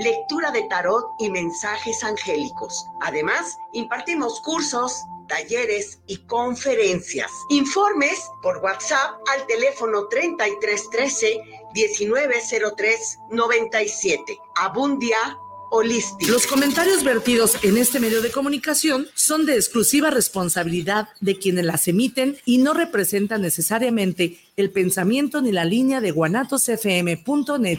lectura de tarot y mensajes angélicos. Además, impartimos cursos, talleres y conferencias. Informes por WhatsApp al teléfono 3313 1903 97. Abundia Holístico. Los comentarios vertidos en este medio de comunicación son de exclusiva responsabilidad de quienes las emiten y no representan necesariamente el pensamiento ni la línea de guanatosfm.net.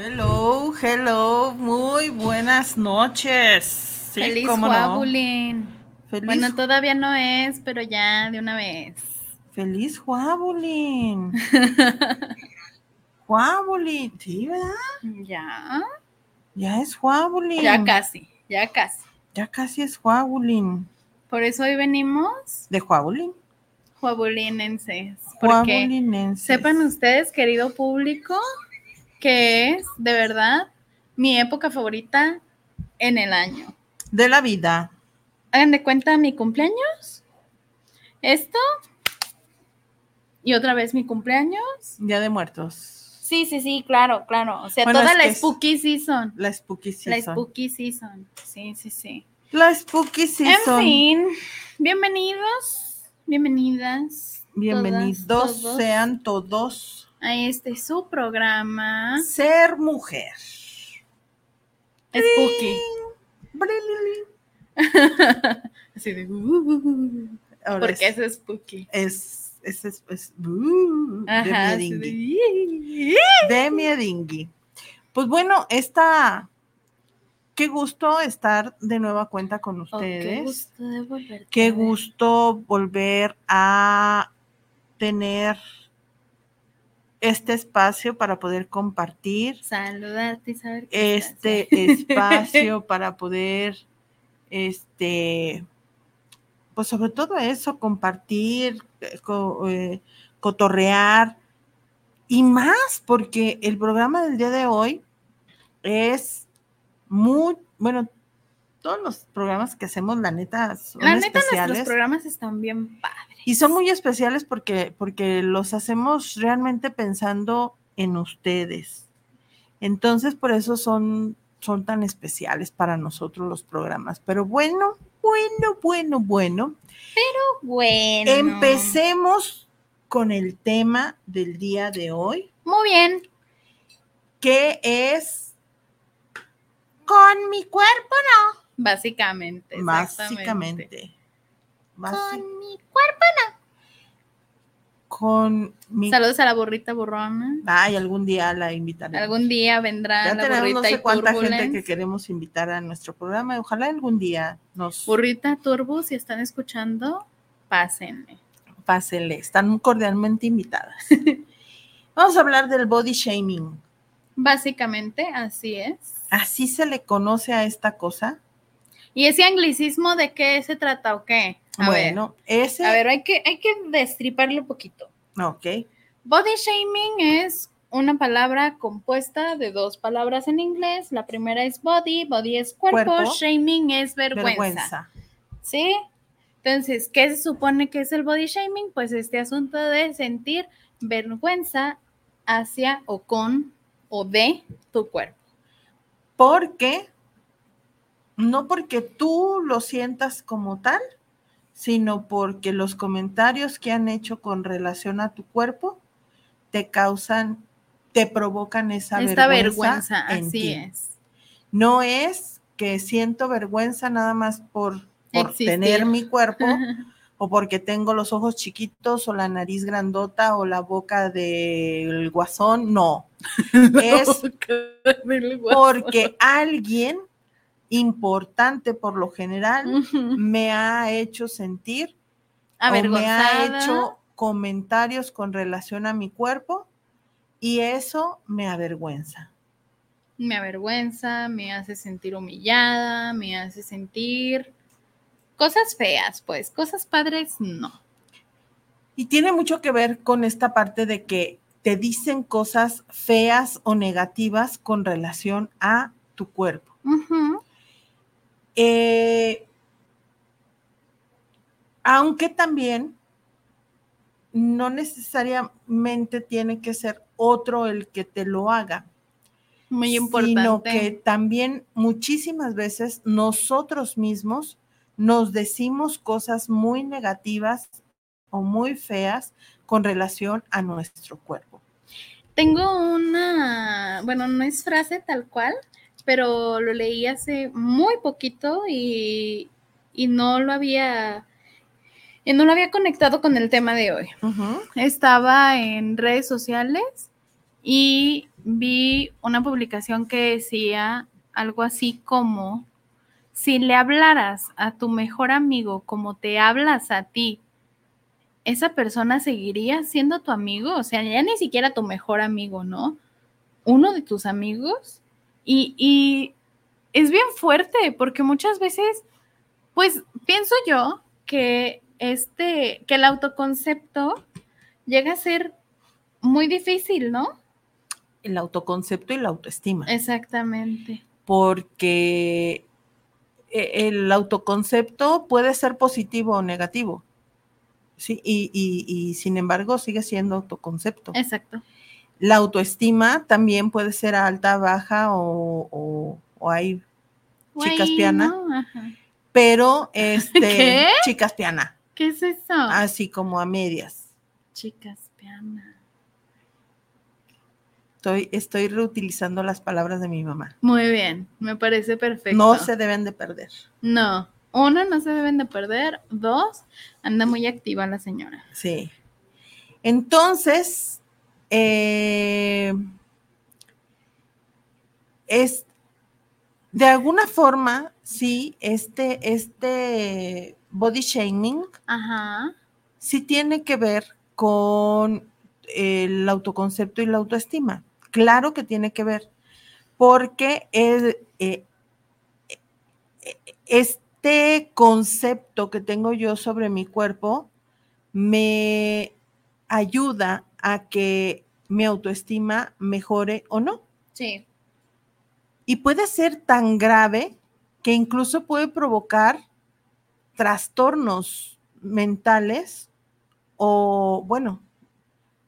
Hello, hello, muy buenas noches. Sí, Feliz Juabulín. Bueno, todavía no es, pero ya de una vez. Feliz Juabulín. Juabulín, sí, ¿verdad? Ya. Ya es Juabulín. Ya casi, ya casi. Ya casi es Juabulín. Por eso hoy venimos. De Juabulín. Juabulinenses. Juabulinenses. Sepan ustedes, querido público, que es de verdad mi época favorita en el año. De la vida. Hagan de cuenta mi cumpleaños. Esto. Y otra vez mi cumpleaños. Día de muertos. Sí, sí, sí, claro, claro. O sea, toda la spooky season. La spooky season. La spooky season. Sí, sí, sí. La spooky season. En fin, bienvenidos, bienvenidas. Bienvenidos sean todos a este su programa. Ser mujer. Spooky. Así de. Uh, porque es, es spooky. Es. Es. es, es uh, Ajá, de miedingui. De miedingui. Pues bueno, esta. Qué gusto estar de nueva cuenta con ustedes. Oh, qué gusto de volver. Qué gusto volver a tener este espacio para poder compartir. Saludarte y saber Este espacio para poder, este, pues sobre todo eso, compartir, eh, cotorrear y más, porque el programa del día de hoy es muy, bueno, todos los programas que hacemos, la neta, son la neta, especiales. nuestros programas están bien padres. Y son muy especiales porque, porque los hacemos realmente pensando en ustedes. Entonces, por eso son, son tan especiales para nosotros los programas. Pero bueno, bueno, bueno, bueno. Pero bueno. Empecemos con el tema del día de hoy. Muy bien. Que es con mi cuerpo, no. Básicamente. Básicamente. Con mi cuerpo no. Con mi... Saludos a la burrita burrona. Ay, algún día la invitaré. Algún día vendrá ya la tenemos burrita no sé y cuánta gente que queremos invitar a nuestro programa y ojalá algún día nos Burrita Turbo, si están escuchando, pásenme. pásenle. Están cordialmente invitadas. Vamos a hablar del body shaming. Básicamente, así es. Así se le conoce a esta cosa. ¿Y ese anglicismo de qué se trata o qué? A bueno, ese. ver, a ver, hay que, hay que destriparlo un poquito. Ok. Body shaming es una palabra compuesta de dos palabras en inglés. La primera es body, body es cuerpo, Cuerpo. shaming es vergüenza. Vergüenza. ¿Sí? Entonces, ¿qué se supone que es el body shaming? Pues este asunto de sentir vergüenza hacia o con o de tu cuerpo. Porque, no porque tú lo sientas como tal, sino porque los comentarios que han hecho con relación a tu cuerpo te causan, te provocan esa Esta vergüenza. vergüenza, en así ti. es. No es que siento vergüenza nada más por, por tener mi cuerpo o porque tengo los ojos chiquitos o la nariz grandota o la boca del guasón, no. Es porque alguien importante por lo general me ha hecho sentir o me ha hecho comentarios con relación a mi cuerpo y eso me avergüenza. me avergüenza, me hace sentir humillada, me hace sentir cosas feas, pues, cosas padres, no. Y tiene mucho que ver con esta parte de que te dicen cosas feas o negativas con relación a tu cuerpo. Eh, aunque también no necesariamente tiene que ser otro el que te lo haga, Muy importante. sino que también muchísimas veces nosotros mismos nos decimos cosas muy negativas o muy feas con relación a nuestro cuerpo. Tengo una, bueno, no es frase tal cual, pero lo leí hace muy poquito y, y no lo había, y no lo había conectado con el tema de hoy. Estaba en redes sociales y vi una publicación que decía algo así como, si le hablaras a tu mejor amigo como te hablas a ti, esa persona seguiría siendo tu amigo, o sea, ya ni siquiera tu mejor amigo, ¿no? Uno de tus amigos. Y, y es bien fuerte porque muchas veces, pues pienso yo que este, que el autoconcepto llega a ser muy difícil, ¿no? El autoconcepto y la autoestima. Exactamente. porque e- el autoconcepto puede ser positivo o negativo. Sí, y, y- y sin embargo sigue siendo autoconcepto. Exacto. La autoestima también puede ser alta, baja o, o- o hay chicas piana, pero este, ¿Qué? chicas piana, ¿Qué es eso? así como a medias. Chicas piana. Estoy, estoy reutilizando las palabras de mi mamá. Muy bien, me parece perfecto. No se deben de perder. No. Uno, no se deben de perder. Dos, anda muy activa la señora. Sí. Entonces, eh, es de alguna forma, sí, este, este body shaming Ajá. sí tiene que ver con el autoconcepto y la autoestima. Claro que tiene que ver, porque es, eh, eh, este concepto que tengo yo sobre mi cuerpo me ayuda a que mi autoestima mejore o no. Sí. Y puede ser tan grave que incluso puede provocar trastornos mentales o, bueno,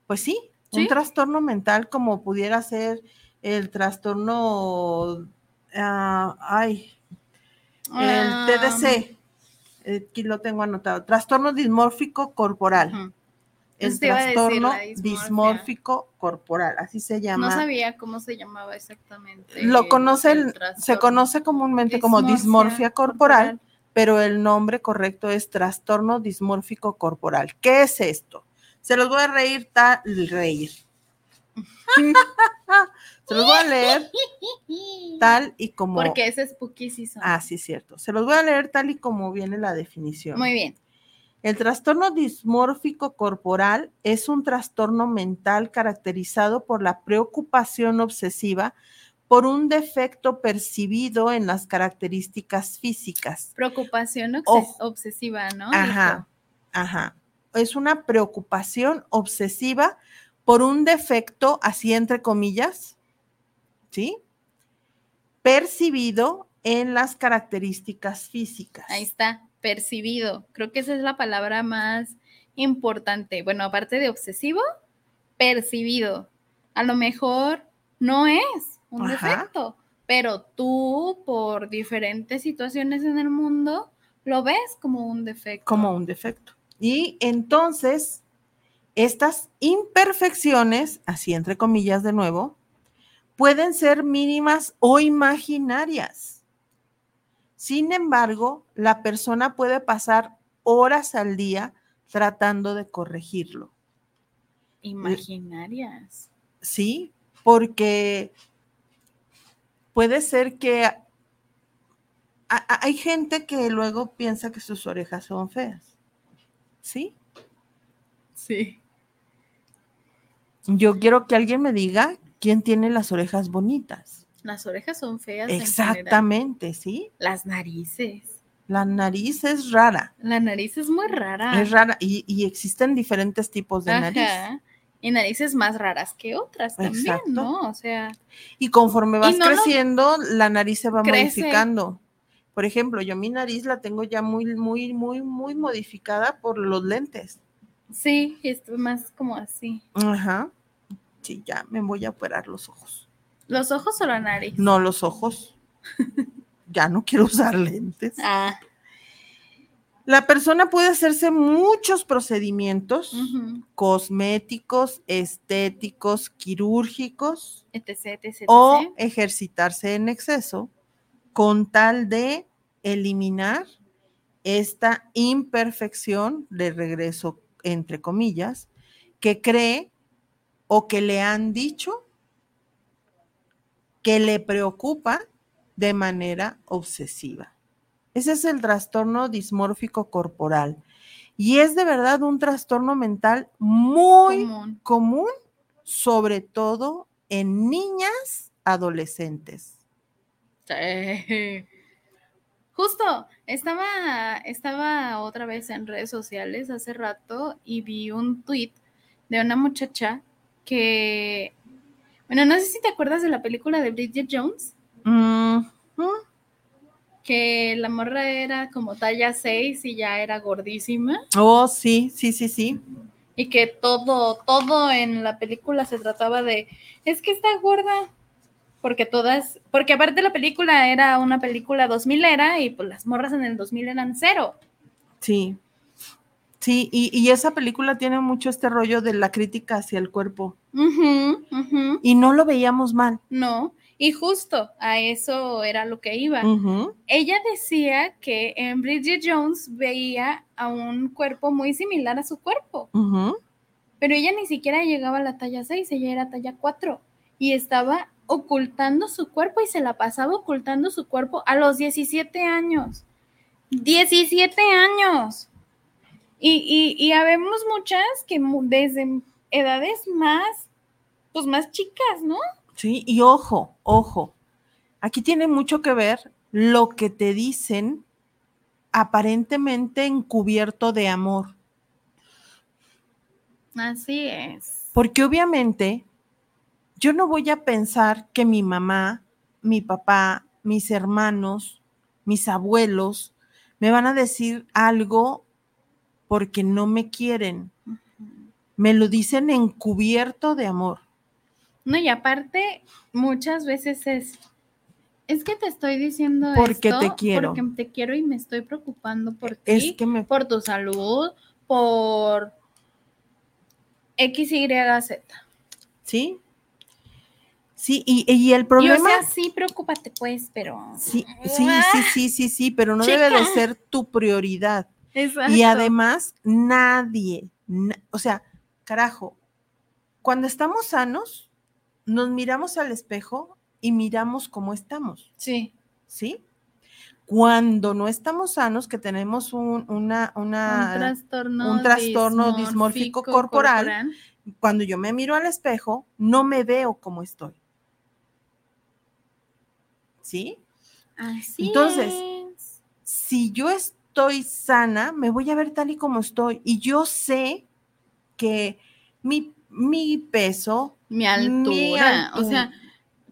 pues sí, un trastorno mental como pudiera ser el trastorno, ah, ay, el Ah, TDC, eh, aquí lo tengo anotado, trastorno dismórfico corporal. El trastorno dismórfico corporal, así se llama. No sabía cómo se llamaba exactamente. Lo conoce, el el- se conoce comúnmente como dismorfia corporal, pero el nombre correcto es trastorno dismórfico corporal. ¿Qué es esto? Se los voy a reír tal reír. Se los voy a leer tal y como Porque ese es spooky season. Ah, sí, cierto. Se los voy a leer tal y como viene la definición. Muy bien. El trastorno dismórfico corporal es un trastorno mental caracterizado por la preocupación obsesiva por un defecto percibido en las características físicas. Preocupación obses- Ojo. obsesiva, ¿no? Ajá, ajá. Es una preocupación obsesiva por un defecto, así entre comillas, ¿sí? Percibido en las características físicas. Ahí está, percibido. Creo que esa es la palabra más importante. Bueno, aparte de obsesivo, percibido. A lo mejor no es un defecto, pero tú por diferentes situaciones en el mundo lo ves como un defecto. Como un defecto. Y entonces, estas imperfecciones, así entre comillas de nuevo, pueden ser mínimas o imaginarias. Sin embargo, la persona puede pasar horas al día tratando de corregirlo. Imaginarias. Sí, porque puede ser que hay gente que luego piensa que sus orejas son feas. ¿Sí? Sí. Yo quiero que alguien me diga ¿quién tiene las orejas bonitas? Las orejas son feas. Exactamente, ¿sí? Las narices. La nariz es rara. La nariz es muy rara. Es rara y, existen diferentes tipos de nariz. Y narices más raras que otras también, ¿no? O sea. Y conforme vas creciendo, la nariz se va modificando. Por ejemplo, yo mi nariz la tengo ya muy, muy, muy, muy modificada por los lentes. Sí, es más como así. Ajá sí, ya me voy a operar los ojos. ¿Los ojos o la nariz? No, los ojos. ya no quiero usar lentes. Ah. La persona puede hacerse muchos procedimientos cosméticos, estéticos, quirúrgicos o ejercitarse en exceso con tal de eliminar esta imperfección de regreso, entre comillas, que cree o que le han dicho que le preocupa de manera obsesiva. Ese es el trastorno dismórfico corporal. Y es de verdad un trastorno mental muy común, sobre todo en niñas adolescentes. Justo, estaba, estaba otra vez en redes sociales hace rato y vi un tweet de una muchacha que, bueno, no sé si te acuerdas de la película de Bridget Jones. Que la morra era como talla 6 y ya era gordísima. Oh, sí, sí, sí, sí. Y que todo, todo en la película se trataba de, es que está gorda. Porque todas, porque aparte la película era una película 2000 era y pues las morras en el 2000 eran cero. Sí. Sí, y, esa película tiene mucho este rollo de la crítica hacia el cuerpo. Y no lo veíamos mal. No, y justo a eso era lo que iba. Ella decía que en Bridget Jones veía a un cuerpo muy similar a su cuerpo. Pero ella ni siquiera llegaba a la talla 6, ella era talla 4. Y estaba ocultando su cuerpo y se la pasaba ocultando su cuerpo a los 17 años. 17 años. Y, y, habemos muchas que desde edades más, pues más chicas, ¿no? Sí, y ojo, ojo, aquí tiene mucho que ver lo que te dicen aparentemente encubierto de amor. Así es. Porque obviamente yo no voy a pensar que mi mamá, mi papá, mis hermanos, mis abuelos me van a decir algo porque no me quieren. Me lo dicen encubierto de amor. No, y aparte, muchas veces es, es que te estoy diciendo porque te quiero. Porque te quiero y me estoy preocupando por ti, por tu salud, por X, Y, Z. ¿Sí? Sí, y, el problema. Y, o sea, sí, preocúpate, pues, pero. Sí, sí, sí, sí, sí, sí, pero no debe de ser tu prioridad. Y además, nadie, o sea, carajo, cuando estamos sanos, nos miramos al espejo y miramos cómo estamos. Sí. ¿Sí? Cuando no estamos sanos, que tenemos un, una, una, un trastorno, dismórfico, corporal, cuando yo me miro al espejo, no me veo como estoy. ¿Sí? Así Entonces, si yo estoy estoy sana, me voy a ver tal y como estoy. Y yo sé que mi, mi peso, mi altura, o sea,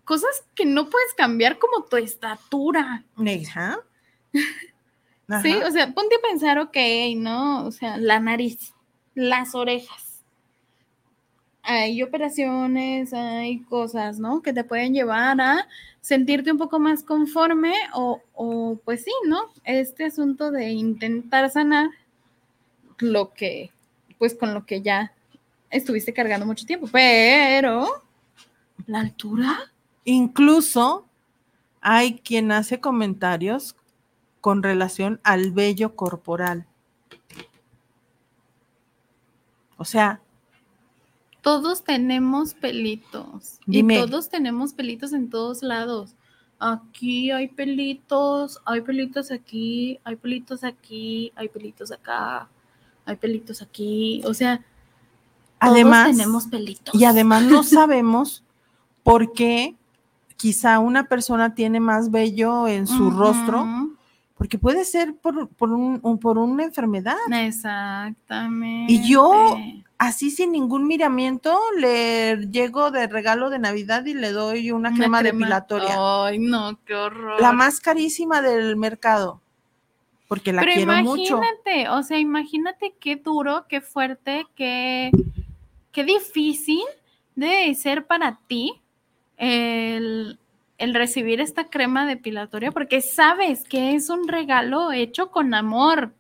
cosas que no puedes cambiar como tu estatura. Ajá. Sí, o sea, ponte a pensar, ok, ¿no? O sea, la nariz, las orejas. Hay operaciones, hay cosas, ¿no? Que te pueden llevar a sentirte un poco más conforme o, o pues sí, ¿no? Este asunto de intentar sanar lo que, pues con lo que ya estuviste cargando mucho tiempo, pero la altura, Incluso hay quien hace comentarios con relación al vello corporal. O sea, todos tenemos pelitos Dime. y todos tenemos pelitos en todos lados. Aquí hay pelitos, hay pelitos aquí, hay pelitos aquí, hay pelitos acá, hay pelitos aquí. O sea, además, todos tenemos pelitos. y además no sabemos por qué quizá una persona tiene más vello en su rostro, porque puede ser por, por un- por una enfermedad. Exactamente. Y yo, así sin ningún miramiento, le llego de regalo de Navidad y le doy una, Una crema, crema- depilatoria. Ay, no, qué horror. La más carísima del mercado, porque la Pero quiero mucho. imagínate, o sea, imagínate qué duro, qué fuerte, qué, qué difícil debe ser para ti el, el recibir esta crema depilatoria, porque sabes que es un regalo hecho con amor.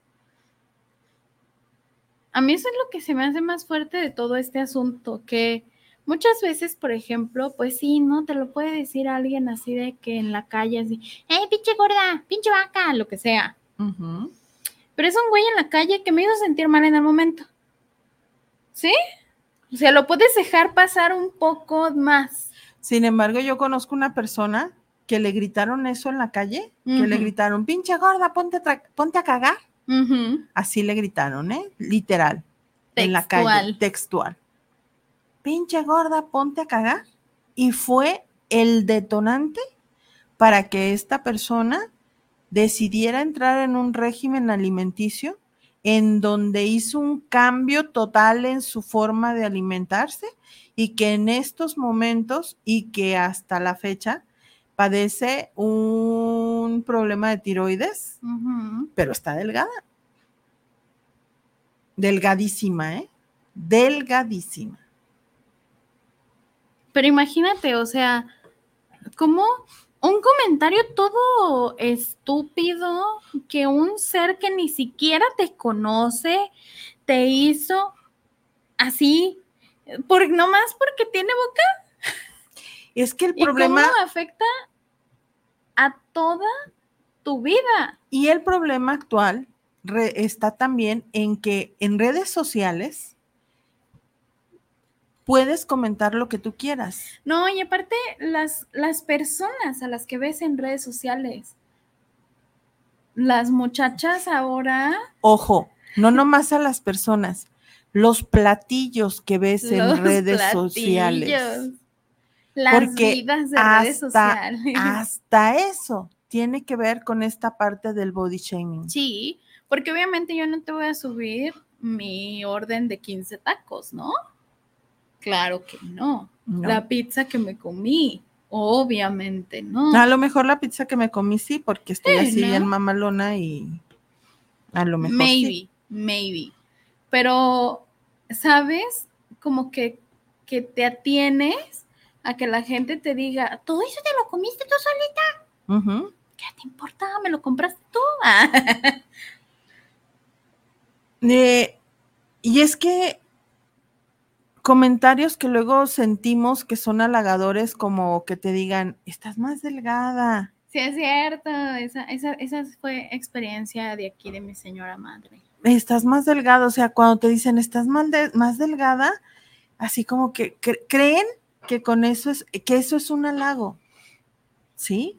A mí eso es lo que se me hace más fuerte de todo este asunto, que muchas veces, por ejemplo, pues sí, ¿no? Te lo puede decir alguien así de que en la calle, así, ¡eh, pinche gorda, pinche vaca! Lo que sea. Pero es un güey en la calle que me hizo sentir mal en el momento. ¿Sí? O sea, lo puedes dejar pasar un poco más. Sin embargo, yo conozco una persona que le gritaron eso en la calle, que le gritaron, pinche gorda, ponte, ponte a cagar. Así le gritaron, ¿eh? Literal. En la calle, Textual. textual. Pinche gorda, ponte a cagar. Y fue el detonante para que esta persona decidiera entrar en un régimen alimenticio en donde hizo un cambio total en su forma de alimentarse y que en estos momentos y que hasta la fecha padece un problema de tiroides pero está delgada. Delgadísima, ¿eh? Delgadísima. Pero imagínate, o sea, como un comentario todo estúpido que un ser que ni siquiera te conoce te hizo así, por, nomás porque tiene boca. Es que el ¿Y problema, cómo afecta a toda tu vida? y el problema actual re- está también en que en redes sociales puedes comentar lo que tú quieras. No, y aparte las, las personas a las que ves en redes sociales, las muchachas ahora, Ojo, no nomás a las personas, los platillos que ves en redes platillos, sociales. las Porque vidas de redes hasta- sociales. Hasta eso tiene que ver con esta parte del body shaming. Sí, porque obviamente yo no te voy a subir mi orden de 15 tacos, ¿no? Claro que no. ¿no? La pizza que me comí, obviamente no. A lo mejor la pizza que me comí sí, porque estoy Sí, así ¿no? bien mamalona y a lo mejor maybe, sí. maybe. Pero, ¿sabes? Como que, que te atienes a que la gente te diga, todo eso te lo comiste tú solita. ¿Qué te importa? ¿Me lo compraste tú? Eh, y es que comentarios que luego sentimos que son halagadores, como que te digan, estás más delgada. Sí, es cierto. Esa, esa, esa fue experiencia de aquí de mi señora madre. Estás más delgada, o sea, cuando te dicen estás más, de- más delgada, así como que cre- creen que con eso es, que eso es un halago. ¿Sí?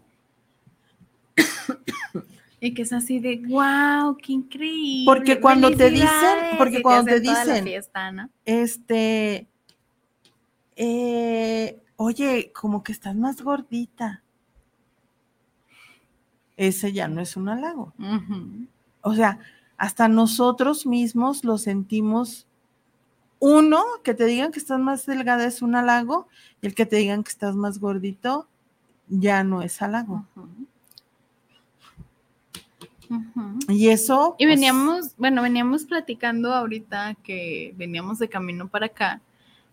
Y que es así de, wow, qué increíble. Porque cuando te dicen- felicidades", porque cuando te dicen, fiesta, ¿no? Este, eh, oye, como que estás más gordita. Ese ya no es un halago. O sea, hasta nosotros mismos lo sentimos. Uno, que te digan que estás más delgada es un halago, y el que te digan que estás más gordito ya no es halago. Y eso. Y pues, veníamos, bueno, veníamos platicando ahorita que veníamos de camino para acá,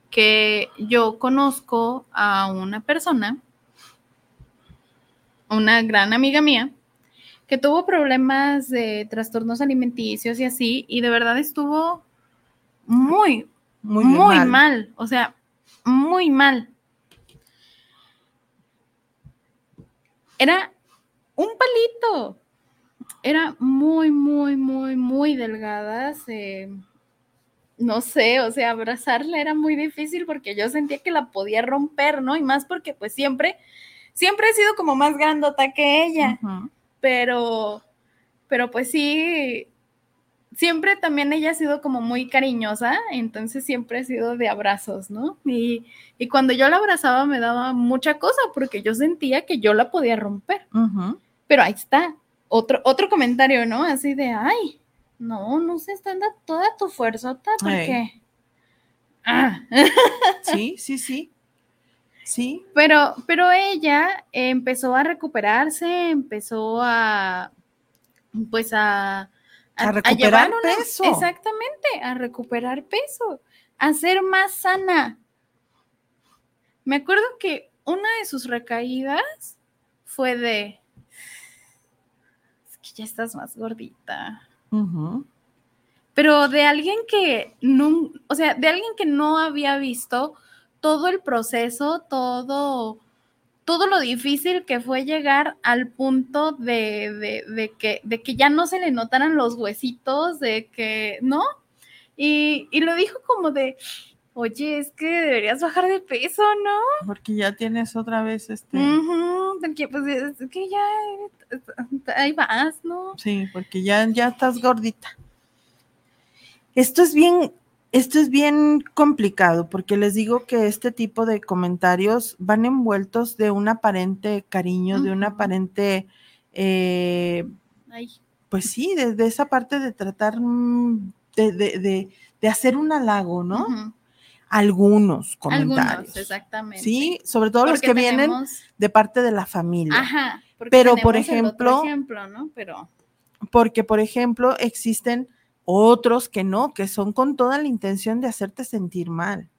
que yo conozco a una persona, una gran amiga mía, que tuvo problemas de trastornos alimenticios y así, y de verdad estuvo muy, muy, muy, mal. mal. o sea, muy mal. Era un palito. Era muy, muy, muy, muy delgada. se- no sé, o sea, abrazarla era muy difícil porque yo sentía que la podía romper, ¿no? Y más porque pues siempre, siempre he sido como más grandota que ella. Pero, pero pues sí, siempre también ella ha sido como muy cariñosa, entonces siempre ha sido de abrazos, ¿no? Y, y cuando yo la abrazaba me daba mucha cosa porque yo sentía que yo la podía romper, Ujú. pero ahí está, otro, otro comentario, ¿no? Así de, ay, no, no se está dando toda tu fuerzota porque... Ah. Sí, sí, sí. Sí. Pero, pero ella empezó a recuperarse, empezó a, pues a, A recuperar peso. exactamente, a recuperar peso, a ser más sana. Me acuerdo que una de sus recaídas fue de, es que ya estás más gordita pero de alguien que no, o sea, de alguien que no había visto todo el proceso, todo, todo lo difícil que fue llegar al punto de, de- de que, de que ya no se le notaran los huesitos, de que, ¿no? Y, y lo dijo como de, oye, es que deberías bajar de peso, ¿no? Porque ya tienes otra vez este. Ujú, porque pues es que ya, ahí vas, ¿no? Sí, porque ya, ya estás gordita. Esto es bien, esto es bien complicado, porque les digo que este tipo de comentarios van envueltos de un aparente cariño, de un aparente, eh, pues sí, de, de esa parte de tratar mm, de, de- de- de hacer un halago, ¿no? Algunos comentarios. Algunos, exactamente. Sí, sobre todo los que vienen de parte de la familia. Ajá. porque Pero, por ejemplo- ejemplo, ¿no? Pero. porque, por ejemplo, existen otros que no, que son con toda la intención de hacerte sentir mal.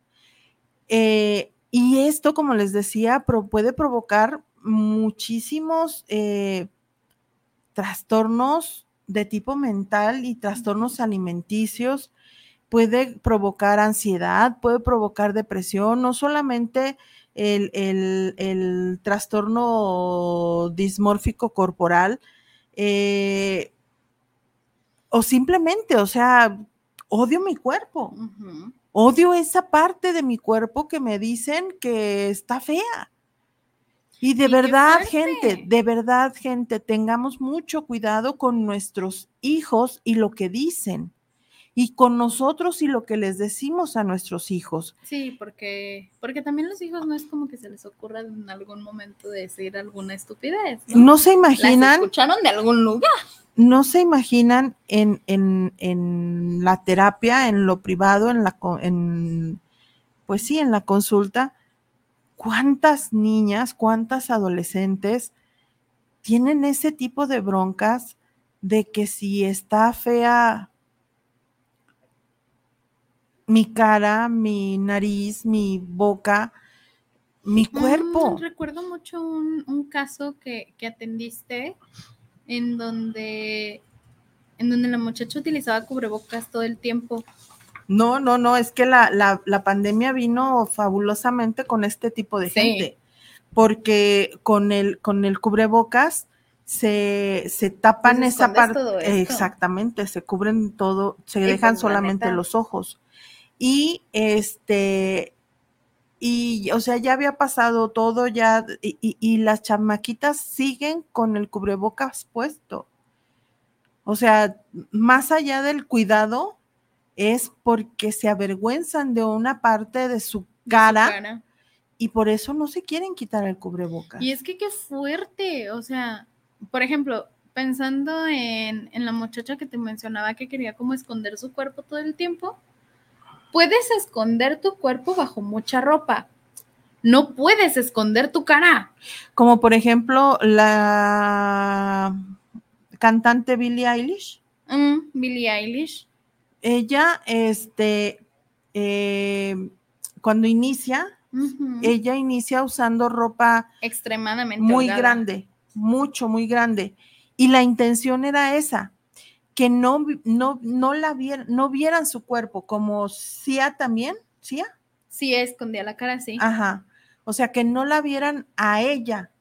Eh, y esto, como les decía, puede provocar muchísimos eh, trastornos de tipo mental y trastornos alimenticios. Puede provocar ansiedad, puede provocar depresión, no solamente el, el- el trastorno dismórfico corporal, eh, o simplemente, o sea, odio mi cuerpo, odio esa parte de mi cuerpo que me dicen que está fea. Y de Y verdad, gente, de verdad, gente, tengamos mucho cuidado con nuestros hijos y lo que dicen, y con nosotros y lo que les decimos a nuestros hijos. Sí, porque, porque también los hijos no es como que se les ocurra en algún momento decir alguna estupidez. ¿no? No se Las imaginan escucharon de algún lugar. no se imaginan en, en- en la terapia, en lo privado, en la, en, pues sí, en la consulta, cuántas niñas, cuántas adolescentes tienen ese tipo de broncas de que si está fea mi cara, mi nariz, mi boca, mi cuerpo. Mm, recuerdo mucho un, un caso que, que atendiste en donde, en donde la muchacha utilizaba cubrebocas todo el tiempo. No, no, no, es que la, la, la pandemia vino fabulosamente con este tipo de Sí. gente, porque con el, con el cubrebocas se, se tapan Pues esa parte, exactamente, se cubren todo, se Y dejan pues, la solamente los ojos. Y este, y o sea, ya había pasado todo, ya, y, y- y las chamaquitas siguen con el cubrebocas puesto. O sea, más allá del cuidado, es porque se avergüenzan de una parte de su cara, Cara. y por eso no se quieren quitar el cubrebocas. Y es que qué fuerte, o sea, por ejemplo, pensando en, en la muchacha que te mencionaba que quería como esconder su cuerpo todo el tiempo, puedes esconder tu cuerpo bajo mucha ropa. no puedes esconder tu cara. Como por ejemplo la cantante Billie Eilish. Mm, Billie Eilish. Ella, este, eh, cuando inicia, ella inicia usando ropa Extremadamente muy holgada. grande, mucho, muy grande. Y la intención era esa, que no, no, no la vieran, no vieran su cuerpo, como Sia también, Sia, Sí, escondía la cara, sí. ajá. O sea, que no la vieran a ella,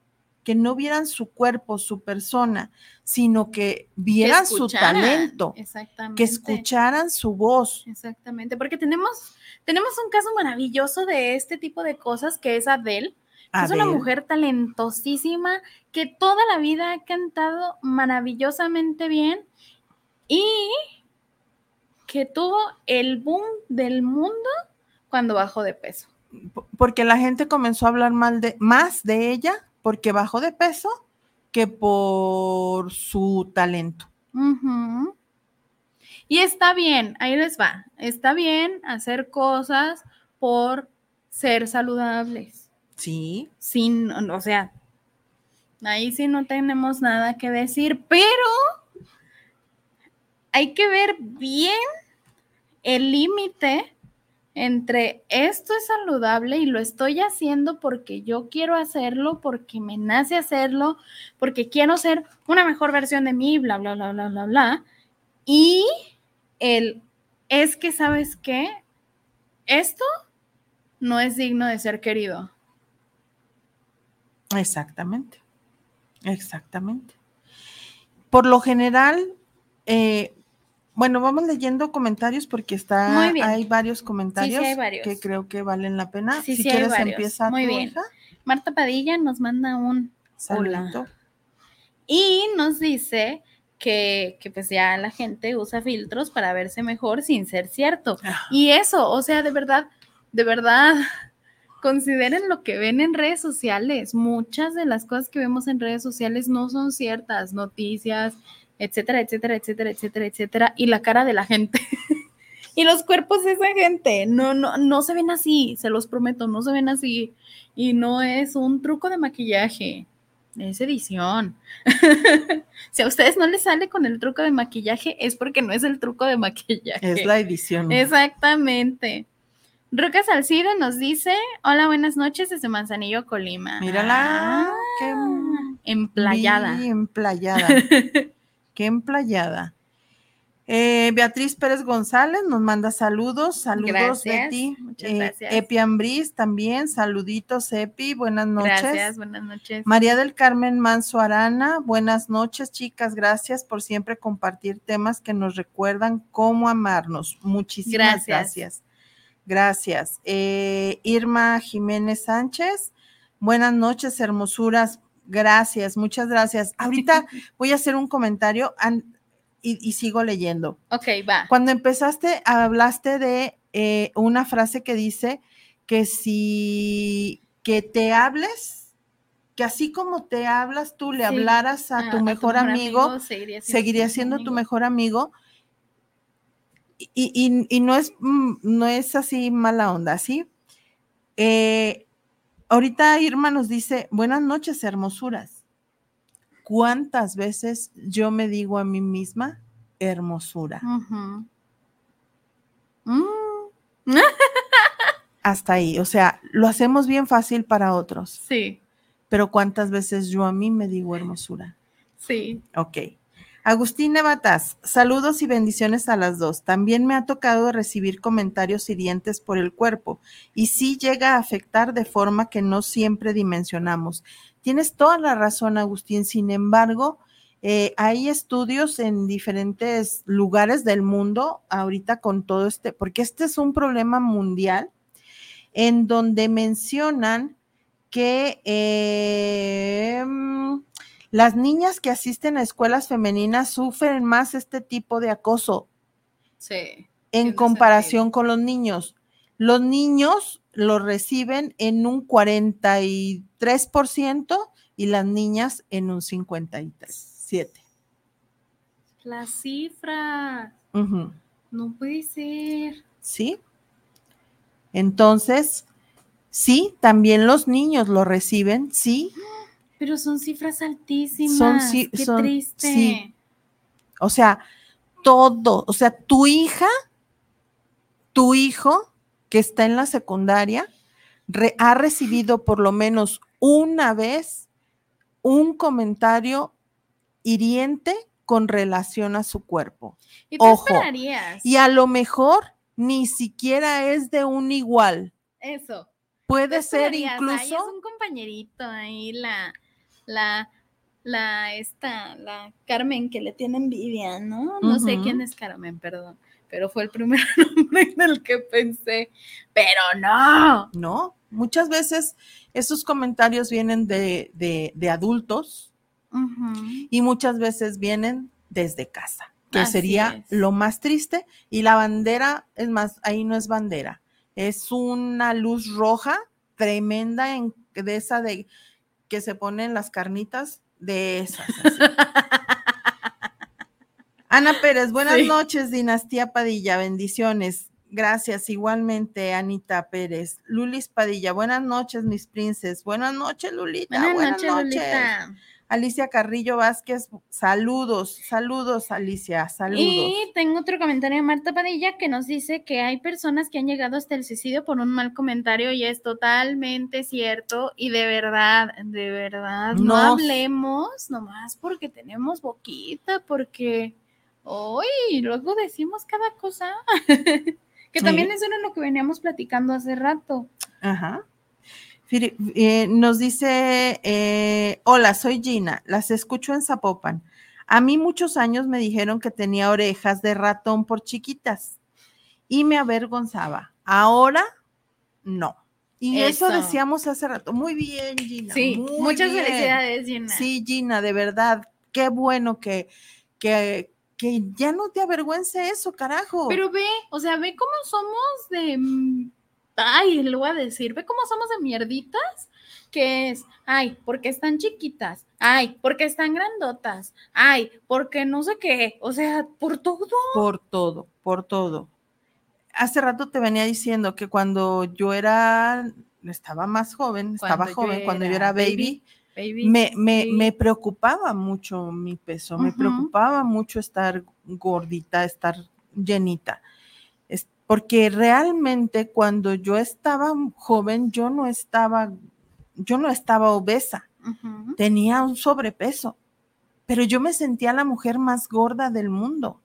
que no vieran su cuerpo, su persona, sino que Que vieran su talento, Exactamente. que escucharan su voz. Exactamente, porque tenemos, tenemos un caso maravilloso de este tipo de cosas que es Adele. que Es una mujer talentosísima que toda la vida ha cantado maravillosamente bien y que tuvo el boom del mundo cuando bajó de peso. Porque la gente comenzó a hablar mal de, más de ella porque bajó de peso que por su talento. Y está bien, ahí les va. Está bien hacer cosas por ser saludables. Sí. Sin, o sea, ahí sí no tenemos nada que decir, pero hay que ver bien el límite entre esto es saludable y lo estoy haciendo porque yo quiero hacerlo, porque me nace hacerlo, porque quiero ser una mejor versión de mí, bla, bla, bla, bla, bla, bla. Y el es que, ¿sabes qué? Esto no es digno de ser querido. Exactamente. Exactamente. Por lo general, eh, bueno, vamos leyendo comentarios porque está, hay varios comentarios hay varios. que creo que valen la pena. Sí, si quieres, empieza Muy tú, bien. hija. Marta Padilla nos manda un Hola. Saludito. y nos dice que, que pues ya la gente usa filtros para verse mejor sin ser cierto. Ah. Y eso, o sea, de verdad, de verdad, consideren lo que ven en redes sociales. Muchas de las cosas que vemos en redes sociales no son ciertas, noticias, etcétera, etcétera, etcétera, etcétera, etcétera, y la cara de la gente. y los cuerpos de esa gente no, no, no se ven así, se los prometo, no se ven así. Y no es un truco de maquillaje, es edición. si a ustedes no les sale con el truco de maquillaje, es porque no es el truco de maquillaje. Es la edición. Exactamente. Roca Salcido nos dice: Hola, buenas noches desde Manzanillo, Colima. Mírala, Ah, qué emplayada. Emplayada. Qué emplayada. Eh, Beatriz Pérez González nos manda saludos. Saludos, Gracias, Betty. muchas Eh, gracias. Epi Ambriz también. Saluditos, Epi. Buenas noches. Gracias, buenas noches. María del Carmen Manso Arana, buenas noches, chicas. Gracias por siempre compartir temas que nos recuerdan cómo amarnos. Muchísimas Gracias. gracias. Gracias. Eh, Irma Jiménez Sánchez, buenas noches, hermosuras. Gracias, muchas gracias. Ahorita voy a hacer un comentario y, y sigo leyendo. Ok, va. Cuando empezaste, hablaste de eh, una frase que dice que si que te hables, que así como te hablas tú, le Sí. hablaras a Ah, tu mejor amigo, seguiría siendo, seguiría tu siendo tu amigo. mejor amigo. Y, y- y no, es, mm, no es así mala onda, ¿sí? Eh, ahorita Irma nos dice, buenas noches, hermosuras. ¿Cuántas veces yo me digo a mí misma, hermosura? Mm, Hasta ahí. O sea, lo hacemos bien fácil para otros, sí, pero ¿cuántas veces yo a mí me digo hermosura? sí. Ok. Agustín Nevatas, saludos y bendiciones a las dos. También me ha tocado recibir comentarios hirientes por el cuerpo y sí llega a afectar de forma que no siempre dimensionamos. Tienes toda la razón, Agustín. Sin embargo, eh, hay estudios en diferentes lugares del mundo ahorita con todo este, porque este es un problema mundial en donde mencionan que eh, las niñas que asisten a escuelas femeninas sufren más este tipo de acoso Sí. en comparación con los niños. Los niños lo reciben en un 43% y las niñas en un 57%. La cifra. No puede ser. ¿Sí? Entonces, Sí, también los niños lo reciben, sí. Pero son cifras altísimas. Son, sí, Qué triste. Sí. O sea, todo, o sea, tu hija, tu hijo que está en la secundaria, ha recibido por lo menos una vez un comentario hiriente con relación a su cuerpo. ¿Y Ojo. Y a lo mejor ni siquiera es de un igual. Eso. Puede ser incluso. es un compañerito ahí, la, la, la, esta, la Carmen que le tiene envidia, ¿no? No sé quién es Carmen, perdón, pero fue el primer nombre en el que pensé, pero no. No, muchas veces esos comentarios vienen de, de, adultos y muchas veces vienen desde casa, que sería lo más triste. Y la bandera, es más, ahí no es bandera, es una luz roja tremenda en, de esa de que se ponen las carnitas de esas. Ana Pérez, buenas noches, Dinastía Padilla, bendiciones. Gracias, igualmente, Anita Pérez. Lulis Padilla, buenas noches, mis princes. Buenas noches, Lulita. Buenas, noches, Lulita. Alicia Carrillo Vázquez, saludos, saludos Alicia, saludos. Y tengo otro comentario de Marta Padilla que nos dice que hay personas que han llegado hasta el suicidio por un mal comentario y es totalmente cierto y de verdad, de verdad, no, hablemos nomás porque tenemos boquita, porque hoy luego decimos cada cosa, que también eso era lo que veníamos platicando hace rato. Ajá. Eh, nos dice, eh, hola, soy Gina, las escucho en Zapopan. A mí muchos años me dijeron que tenía orejas de ratón por chiquitas y me avergonzaba. Ahora, no. Y eso, decíamos hace rato. Muy bien, Gina. Sí, muchas felicidades, Gina. Sí, Gina, de verdad, qué bueno que, que, que ya no te avergüence eso, carajo. Pero ve, o sea, ve cómo somos de ay, le voy a decir, ve cómo somos de mierditas, que es, ay, porque están chiquitas, ay, porque están grandotas, ay, porque no sé qué, o sea, por todo. Por todo, por todo. Hace rato te venía diciendo que cuando yo era, estaba más joven, estaba joven, cuando yo era baby, me, me, preocupaba mucho mi peso, me preocupaba mucho estar gordita, estar llenita porque realmente cuando yo estaba joven, yo no estaba, yo no estaba obesa, tenía un sobrepeso, pero yo me sentía la mujer más gorda del mundo.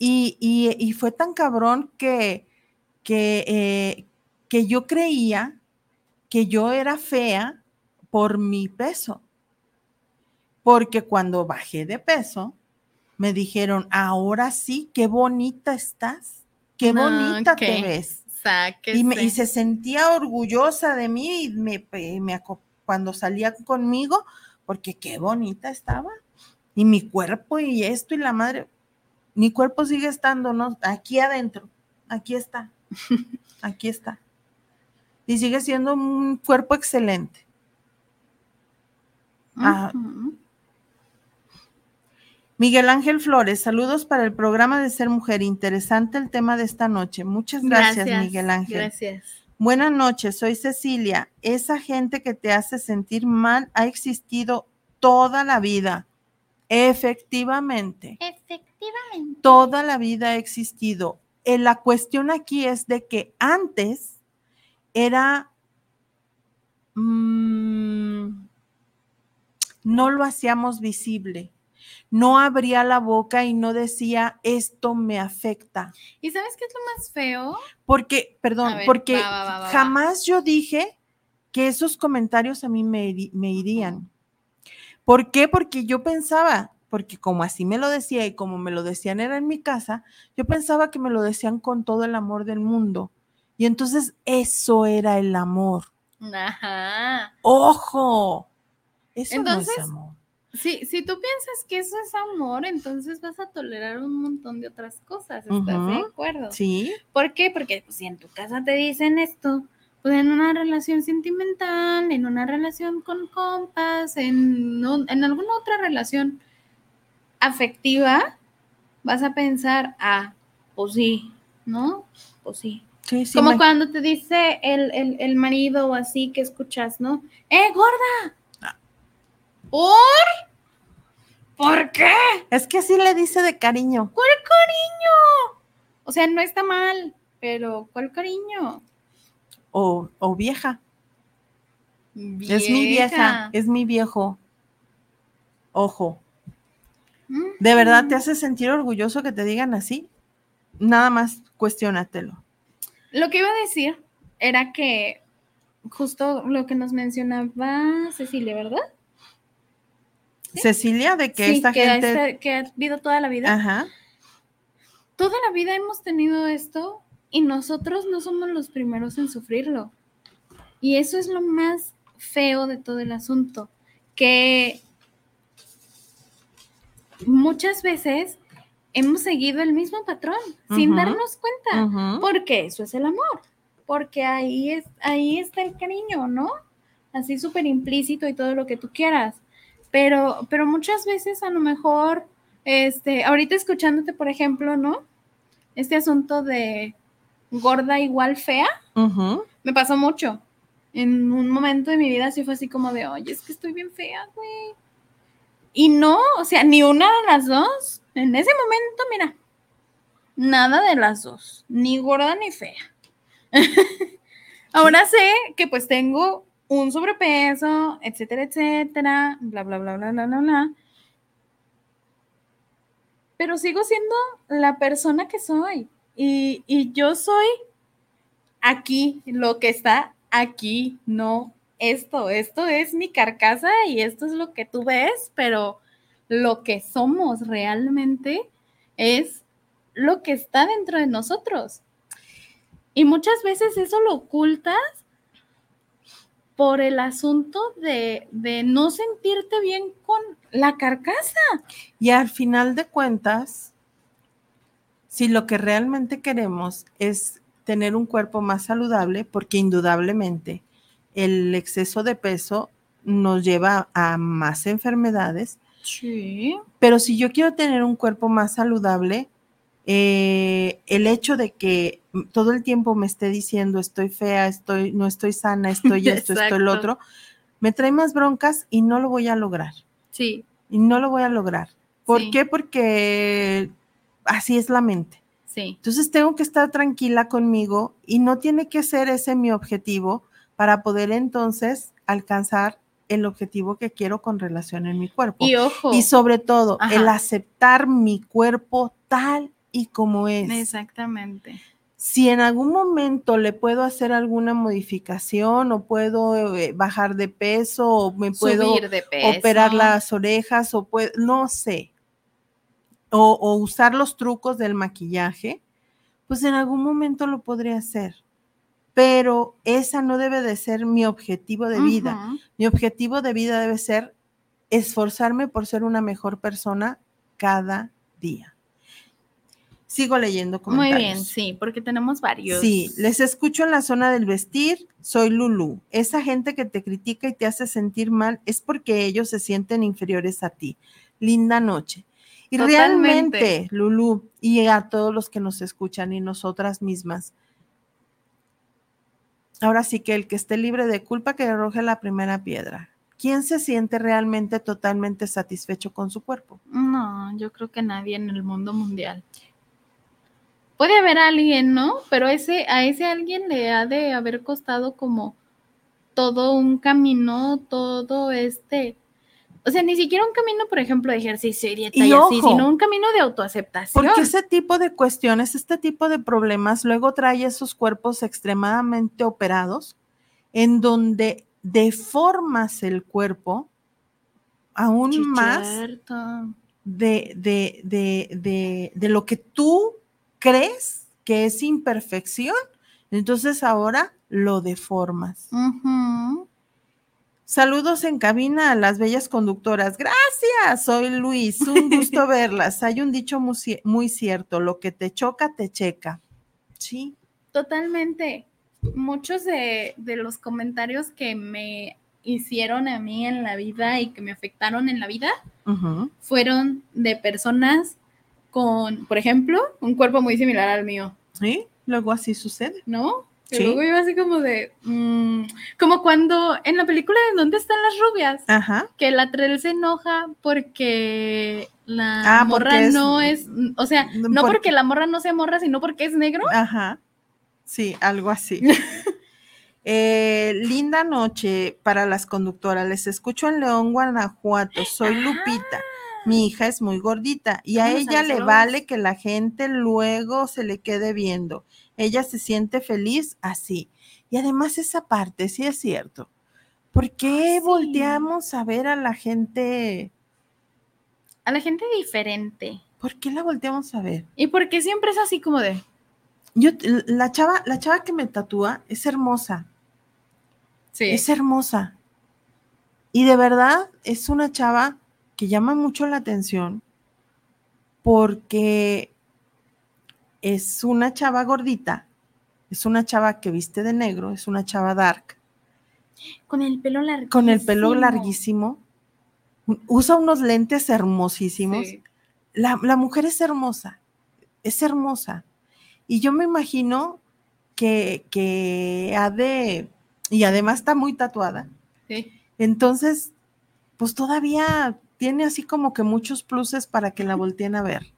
Y, fue tan cabrón que, que, eh, que yo creía que yo era fea por mi peso. Porque cuando bajé de peso, me dijeron, ahora sí, qué bonita estás qué bonita te ves. Y, se sentía orgullosa de mí y me, cuando salía conmigo, porque qué bonita estaba. Y mi cuerpo y esto y la madre, mi cuerpo sigue estando, ¿no? Aquí adentro, aquí está, aquí está. Y sigue siendo un cuerpo excelente. Miguel Ángel Flores, saludos para el programa de Ser Mujer. Interesante el tema de esta noche. Muchas gracias, Miguel Ángel. Gracias. Buenas noches, soy Cecilia. Esa gente que te hace sentir mal ha existido toda la vida. Efectivamente. Efectivamente. Toda la vida ha existido. Eh, la cuestión aquí es de que antes era... Mm, no lo hacíamos visible no abría la boca y no decía, esto me afecta. ¿Y sabes qué es lo más feo? Porque, perdón, porque jamás yo dije que esos comentarios a mí me, me irían. ¿Por qué? Porque yo pensaba, porque como así me lo decía y como me lo decían era en mi casa, yo pensaba que me lo decían con todo el amor del mundo. Y entonces eso era el amor. Ajá. Ojo. Eso no es amor. Sí, si tú piensas que eso es amor, entonces vas a tolerar un montón de otras cosas, ¿estás de acuerdo? Sí. ¿Por qué? Porque pues, si en tu casa te dicen esto, pues en una relación sentimental, en una relación con compas, en, en alguna otra relación afectiva, vas a pensar, ah, pues sí, ¿no? Pues sí. Sí, sí. Como me- cuando te dice el, el, el marido o así que escuchas, ¿no? ¡Eh, gorda! ¿Por? ¿Por qué? Es que así le dice de cariño. ¿Cuál cariño? O sea, no está mal, pero ¿cuál cariño? O, o vieja. Es mi vieja, es mi viejo. Ojo. ¿De verdad te hace sentir orgulloso que te digan así? Nada más cuestiónatelo. Lo que iba a decir era que justo lo que nos mencionaba Cecilia, ¿verdad? Cecilia, de que sí, esta que, gente. esta- que ha habido toda la vida. Ajá. Toda la vida hemos tenido esto y nosotros no somos los primeros en sufrirlo. Y eso es lo más feo de todo el asunto, que muchas veces hemos seguido el mismo patrón sin darnos cuenta. Porque eso es el amor. Porque ahí, es, ahí está el cariño, ¿no? Así súper implícito y todo lo que tú quieras. Pero, pero muchas veces a lo mejor, este, ahorita escuchándote, por ejemplo, ¿no? Este asunto de gorda igual fea, me pasó mucho. En un momento de mi vida sí fue así como de, oye, es que estoy bien fea, güey. Y no, o sea, ni una de las dos. En ese momento, mira, nada de las dos, ni gorda ni fea. Ahora sé que pues tengo un sobrepeso, etcétera, etcétera, bla, bla, bla, bla, bla, bla, bla. Pero sigo siendo la persona que soy. Y, y yo soy aquí, lo que está aquí, no esto. Esto es mi carcasa y esto es lo que tú ves, pero lo que somos realmente es lo que está dentro de nosotros. Y muchas veces eso lo ocultas por el asunto de, de no sentirte bien con la carcasa. Y al final de cuentas, si lo que realmente queremos es tener un cuerpo más saludable, porque indudablemente el exceso de peso nos lleva a más enfermedades, Sí. pero si yo quiero tener un cuerpo más saludable, eh, el hecho de que todo el tiempo me esté diciendo estoy fea, estoy, no estoy sana, estoy esto, estoy el otro, me trae más broncas y no lo voy a lograr. Sí. Y no lo voy a lograr. ¿Por Sí. qué? Porque así es la mente. Sí. Entonces tengo que estar tranquila conmigo y no tiene que ser ese mi objetivo para poder entonces alcanzar el objetivo que quiero con relación en mi cuerpo. Y ojo. Y sobre todo, Ajá. el aceptar mi cuerpo tal y como es. Exactamente. Si en algún momento le puedo hacer alguna modificación o puedo eh, bajar de peso o me puedo operar las orejas o puedo, no sé, o, o usar los trucos del maquillaje, pues en algún momento lo podría hacer. Pero esa no debe de ser mi objetivo de vida. Mi objetivo de vida debe ser esforzarme por ser una mejor persona cada día. Sigo leyendo Muy comentarios. bien, sí, porque tenemos varios. Sí, les escucho en la zona del vestir, soy Lulu. Esa gente que te critica y te hace sentir mal es porque ellos se sienten inferiores a ti. Linda noche. Y Totalmente. realmente, Lulu, y a todos los que nos escuchan y nosotras mismas, ahora sí que el que esté libre de culpa que arroje la primera piedra. ¿Quién se siente realmente totalmente satisfecho con su cuerpo? No, yo creo que nadie en el mundo mundial. Puede haber alguien, ¿no? Pero ese, a ese alguien le ha de haber costado como todo un camino, todo este. O sea, ni siquiera un camino, por ejemplo, de ejercicio y dieta Y y, así, sino un camino de autoaceptación. Porque ese tipo de cuestiones, este tipo de problemas, luego trae esos cuerpos extremadamente operados, en donde deformas el cuerpo aún más de, de, de, de lo que tú crees que es imperfección. Entonces ahora lo deformas. Saludos en cabina a las bellas conductoras. Gracias, soy Luis. Un gusto verlas. Hay un dicho muy, muy cierto, lo que te choca, te checa. Sí. Totalmente. Muchos de, de los comentarios que me hicieron a mí en la vida y que me afectaron en la vida fueron de personas con, por ejemplo, un cuerpo muy similar al mío. ¿Sí? luego así sucede. ¿no? Y Sí. luego yo así como de, mm, como cuando en la película de ¿Dónde están las rubias? Ajá. Que la Trell se enoja porque la Ah, morra porque es- no es, o sea, No, no porque- porque la morra no sea morra, sino porque es negro. Ajá. Sí, algo así. Eh, linda noche para las conductoras. Les escucho en León, Guanajuato. Soy Lupita. Mi hija es muy gordita y a ella le vale que la gente luego se le quede viendo. Ella se siente feliz así. Y además esa parte, sí es cierto. ¿Por qué Sí. volteamos a ver a la gente? A la gente diferente. ¿Por qué la volteamos a ver? Y porque siempre es así como de, Yo, la chava, la chava que me tatúa es hermosa. sí, Es hermosa. Y de verdad es una chava que llama mucho la atención porque es una chava gordita, es una chava que viste de negro, es una chava dark, con el pelo largo. con el pelo larguísimo, usa unos lentes hermosísimos. La, la mujer es hermosa, es hermosa. Y yo me imagino que, que ha de, y además está muy tatuada. Sí. Entonces, pues todavía tiene así como que muchos pluses para que la volteen a ver.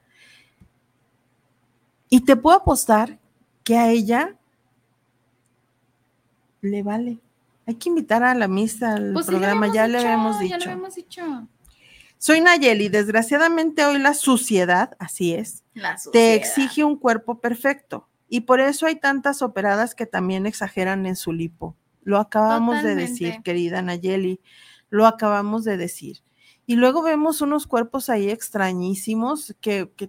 Y te puedo apostar que a ella le vale. Hay que invitar a la misa al Pues sí, programa, ya le dicho, habíamos Ya dicho. lo habíamos dicho. Soy Nayeli, desgraciadamente hoy la suciedad, así es, La te exige un cuerpo perfecto. Y por eso hay tantas operadas que también exageran en su lipo. Lo acabamos de decir, querida Nayeli, lo acabamos de decir. Y luego vemos unos cuerpos ahí extrañísimos que, que,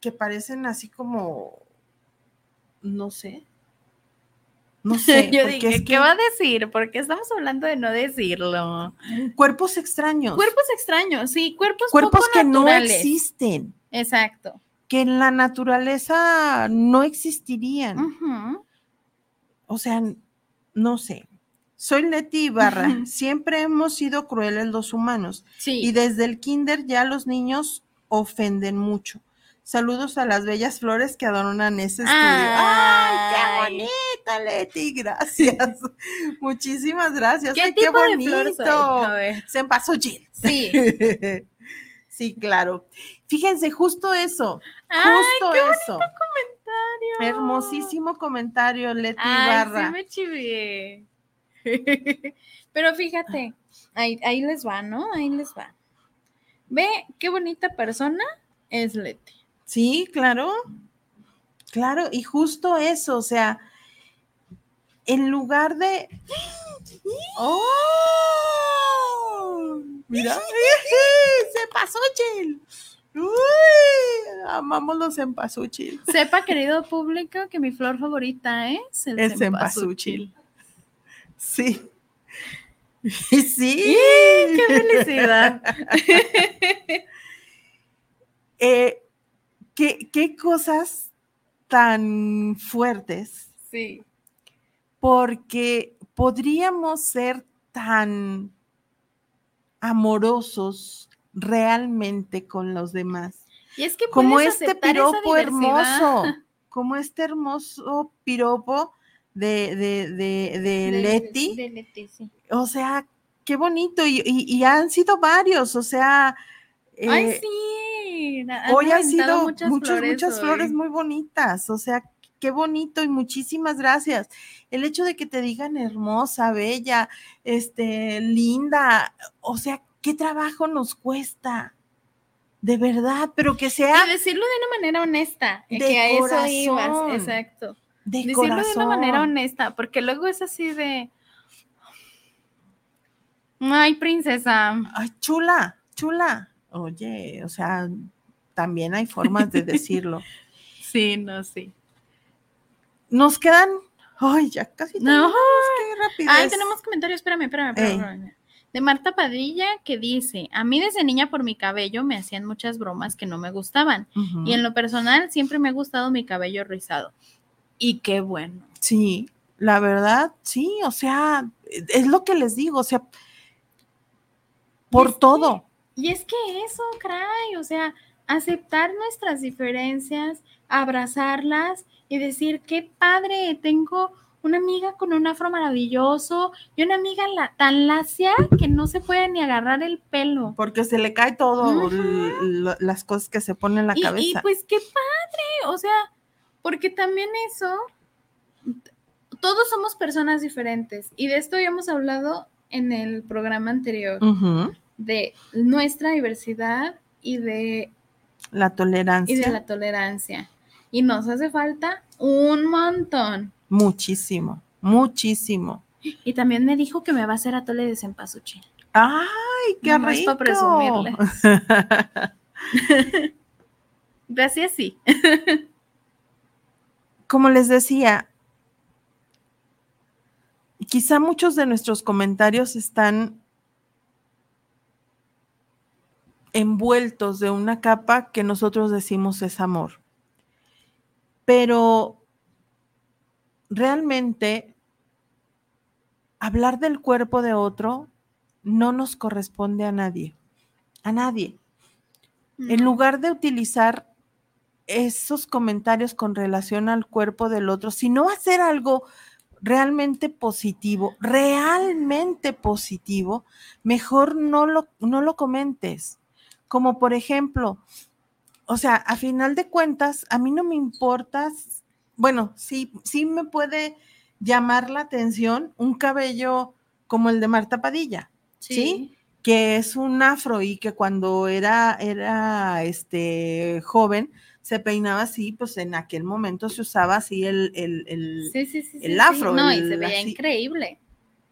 que parecen así como, no sé. No sé. Yo porque dije, es ¿qué va a decir? Porque estamos hablando de no decirlo. Cuerpos extraños. Cuerpos extraños, sí, cuerpos cuerpos poco que no existen. Exacto. que en la naturaleza no existirían. O sea, no sé. Soy Leti Ibarra. Siempre hemos sido crueles los humanos. Sí. Y desde el kinder ya los niños ofenden mucho. Saludos a las bellas flores que adornan ese estudio. ¡Ay, qué bonita, Leti! Gracias. Muchísimas gracias. ¿Qué Ay, tipo qué de flor bonito. A ver. Cempasúchil. Sí. sí, claro. Fíjense, justo eso. Ay, Justo qué eso. comentario. Hermosísimo comentario, Leti Ay, Ibarra. sí me chivié. Pero fíjate, ahí, ahí les va, ¿no? Ahí les va. Ve qué bonita persona es Leti. Sí, claro. Claro, y justo eso, o sea, en lugar de. ¡Oh! Mira, se pasó, Chil. Uy, amamos los cempasúchil. Sepa, querido público, que mi flor favorita es el, El cempasúchil. Sí. Sí. ¡Qué felicidad! Eh, ¿qué, qué cosas tan fuertes, Sí. porque podríamos ser tan amorosos realmente con los demás, Y es que como este piropo hermoso, como este hermoso piropo de, de, de, de Leti. de Leti, sí. O sea, qué bonito, y, y- y han sido varios, o sea... Ay, eh, sí. han hoy han sido muchas muchas, flores muchas hoy. flores muy bonitas, o sea, qué bonito y muchísimas gracias. El hecho de que te digan hermosa, bella, este, linda, o sea, qué trabajo nos cuesta, de verdad, pero que sea Y decirlo de una manera honesta, De que a eso ibas, exacto. De corazón. de una manera honesta, porque luego es así de. Ay, princesa. Ay, chula, chula. Oye, o sea, también hay formas de decirlo. Sí, no, sí. Nos quedan, ay, ya casi No. qué. Ay, tenemos comentarios, espérame, espérame. De Marta Padilla que dice, a mí desde niña por mi cabello me hacían muchas bromas que no me gustaban. Y en lo personal siempre me ha gustado mi cabello rizado. Y qué bueno. Sí, la verdad, sí, o sea, es lo que les digo, o sea, por que- todo. Y es que eso, caray, o sea, aceptar nuestras diferencias, abrazarlas y decir, qué padre, tengo una amiga con un afro maravilloso y una amiga tan lacia que no se puede ni agarrar el pelo. Porque se le cae todo, las cosas que se ponen en la cabeza. Y pues qué padre, o sea, porque también eso, todos somos personas diferentes y de esto ya hemos hablado en el programa anterior, de nuestra diversidad y de la tolerancia. Y de la tolerancia. Y nos hace falta un montón. Muchísimo, muchísimo. Y también me dijo que me va a hacer atole de cempasúchil. ¡Ay, qué no rico! para presumirle. Gracias, sí. Como les decía, quizá muchos de nuestros comentarios están envueltos de una capa que nosotros decimos es amor. Pero realmente hablar del cuerpo de otro no nos corresponde a nadie, a nadie. En lugar de utilizar esos comentarios con relación al cuerpo del otro, sino hacer algo realmente positivo, realmente positivo, mejor no lo, no lo comentes. Como por ejemplo, o sea, a final de cuentas, a mí no me importa, bueno, sí, sí me puede llamar la atención un cabello como el de Marta Padilla, ¿sí? Que es un afro y que cuando era, era este, joven, se peinaba así, pues en aquel momento se usaba así el, el, el, afro. No, y se veía increíble.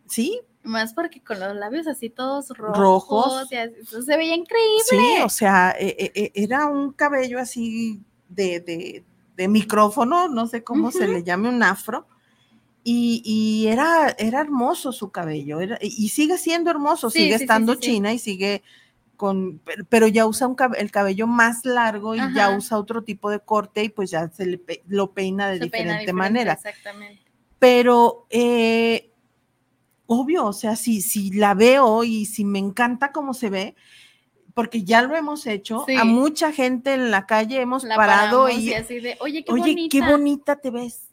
Sí, más porque con los labios así todos rojos, se veía increíble. Sí, o sea, e, e, e, era un cabello así de, micrófono, no sé cómo se le llame, un afro. Y, era, era hermoso su cabello, y sigue siendo hermoso, sigue estando china y sigue con, pero ya usa un, el cabello más largo y ya usa otro tipo de corte y pues ya se le, lo peina de diferente, manera. Exactamente. Pero eh, obvio, o sea, si, si la veo y si me encanta cómo se ve, porque ya lo hemos hecho, a mucha gente en la calle hemos parado y, así de, oye, qué oye, qué bonita te ves.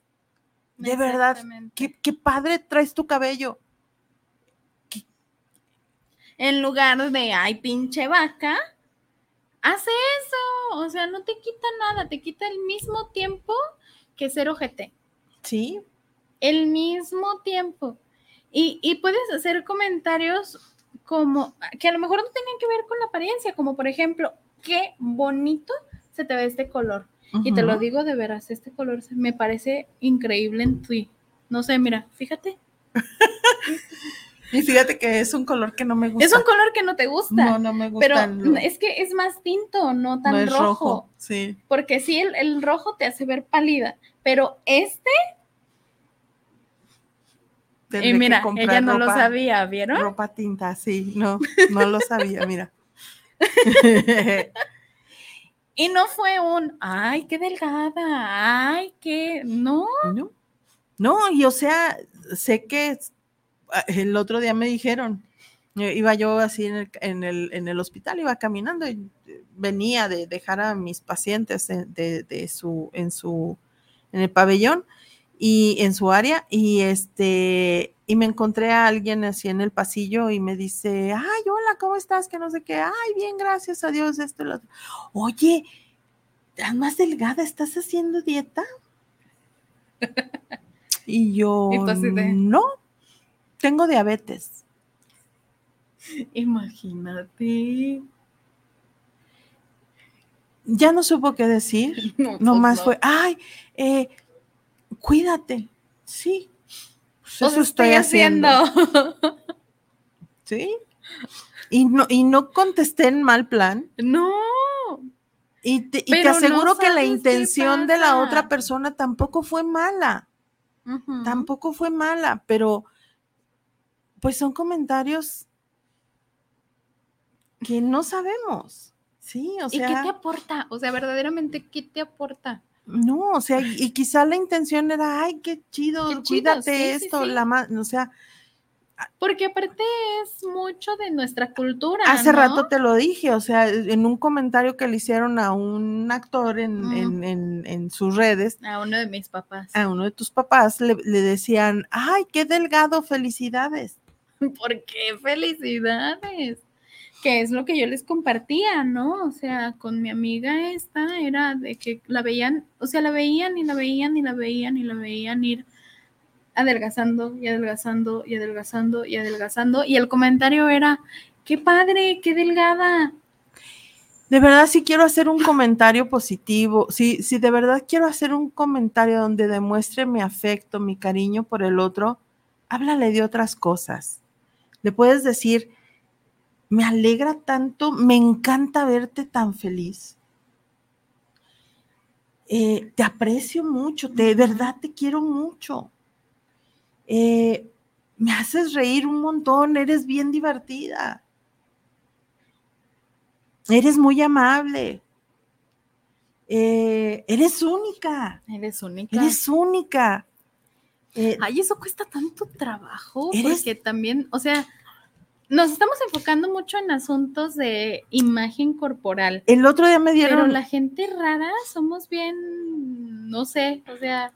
De verdad, qué, qué, padre traes tu cabello. En lugar de, ay, pinche vaca, hace eso. O sea, no te quita nada, te quita el mismo tiempo que ser ojete. Sí. El mismo tiempo. Y, puedes hacer comentarios como que a lo mejor no tengan que ver con la apariencia, como por ejemplo, qué bonito se te ve este color. Y te lo digo de veras, este color me parece increíble en ti. No sé, mira, fíjate. y fíjate que es un color que no me gusta. Es un color que no te gusta. No, no me gusta. Pero es que es más tinto, no tan rojo. Sí. Porque sí, el, el rojo te hace ver pálida, pero este y mira, ella no lo sabía, ¿vieron? Ropa tinta, sí, no, no lo sabía, mira. y no fue un, ay, qué delgada, ay, qué, no. No, no y o sea, sé que el otro día me dijeron, eh, iba yo así en el, en el, en el hospital, iba caminando y venía de dejar a mis pacientes de, de su, en su, en el pabellón y en su área y este y me encontré a alguien así en el pasillo y me dice, "Ay, hola, ¿cómo estás? Que no sé qué. Ay, bien, gracias a Dios, esto y lo otro." Oye, ¿estás más delgada? ¿Estás haciendo dieta? y yo, "No, tengo diabetes." Imagínate. Ya no supo qué decir. No, Nomás fue, "Ay, eh cuídate. Sí. Pues eso estoy, haciendo. sí. Y no, y no contesté en mal plan. No. Y te, aseguro que la intención de la otra persona tampoco fue mala. Tampoco fue mala, pero pues son comentarios que no sabemos. Sí, o sea. ¿Y qué te aporta? O sea, verdaderamente, ¿qué te aporta? No, o sea, y quizá la intención era, ay, qué chido, cuídate esto, la más, o sea, Porque aparte es mucho de nuestra cultura. Hace ¿no? rato te lo dije, o sea, en un comentario que le hicieron a un actor en, Mm. en- en- en sus redes, A uno de mis papás. a uno de tus papás le, le decían, ay, qué delgado, felicidades. ¿Por qué? Felicidades. Que es lo que yo les compartía, ¿no? O sea, con mi amiga esta era de que la veían, o sea, la veían y la veían y la veían y la veían ir adelgazando y adelgazando y adelgazando y adelgazando. Y el comentario era, qué padre, qué delgada. De verdad, si quiero hacer un comentario positivo, si, si de verdad quiero hacer un comentario donde demuestre mi afecto, mi cariño por el otro, háblale de otras cosas. Le puedes decir, me alegra tanto, me encanta verte tan feliz. Eh, te aprecio mucho, te- de verdad te quiero mucho. Eh, me haces reír un montón, eres bien divertida. Eres muy amable. Eh, eres única. Eres única. Eres única. Ay, eso cuesta tanto trabajo, Eres- porque también, o sea, nos estamos enfocando mucho en asuntos de imagen corporal. el otro día me Pero dieron. la gente rara somos bien, no sé, o sea,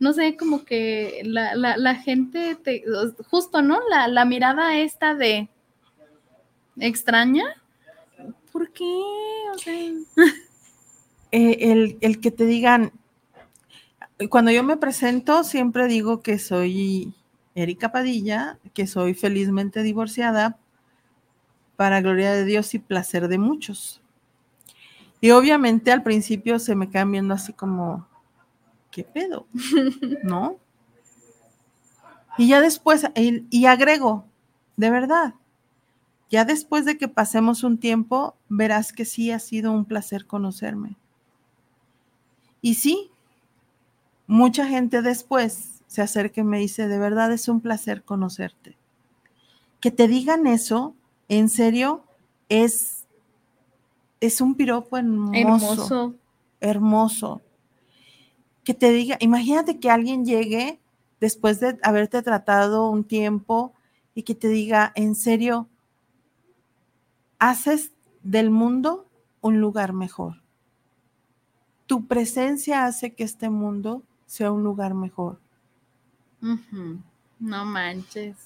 no sé, como que la, la, la gente, te, justo, ¿no? La, la mirada esta de extraña. ¿Por qué? O sea, eh, el, el que te digan, cuando yo me presento, siempre digo que soy Erika Padilla, que soy felizmente divorciada, para gloria de Dios y placer de muchos. Y obviamente al principio se me quedan viendo así como, ¿qué pedo? ¿No? Y ya después, y, y agrego, de verdad, ya después de que pasemos un tiempo, verás que sí ha sido un placer conocerme. Y sí, mucha gente después se acerca y me dice, de verdad es un placer conocerte. Que te digan eso, en serio, es, es un piropo hermoso, hermoso. hermoso. Que te diga, imagínate que alguien llegue después de haberte tratado un tiempo y que te diga, en serio, haces del mundo un lugar mejor. Tu presencia hace que este mundo sea un lugar mejor. No manches.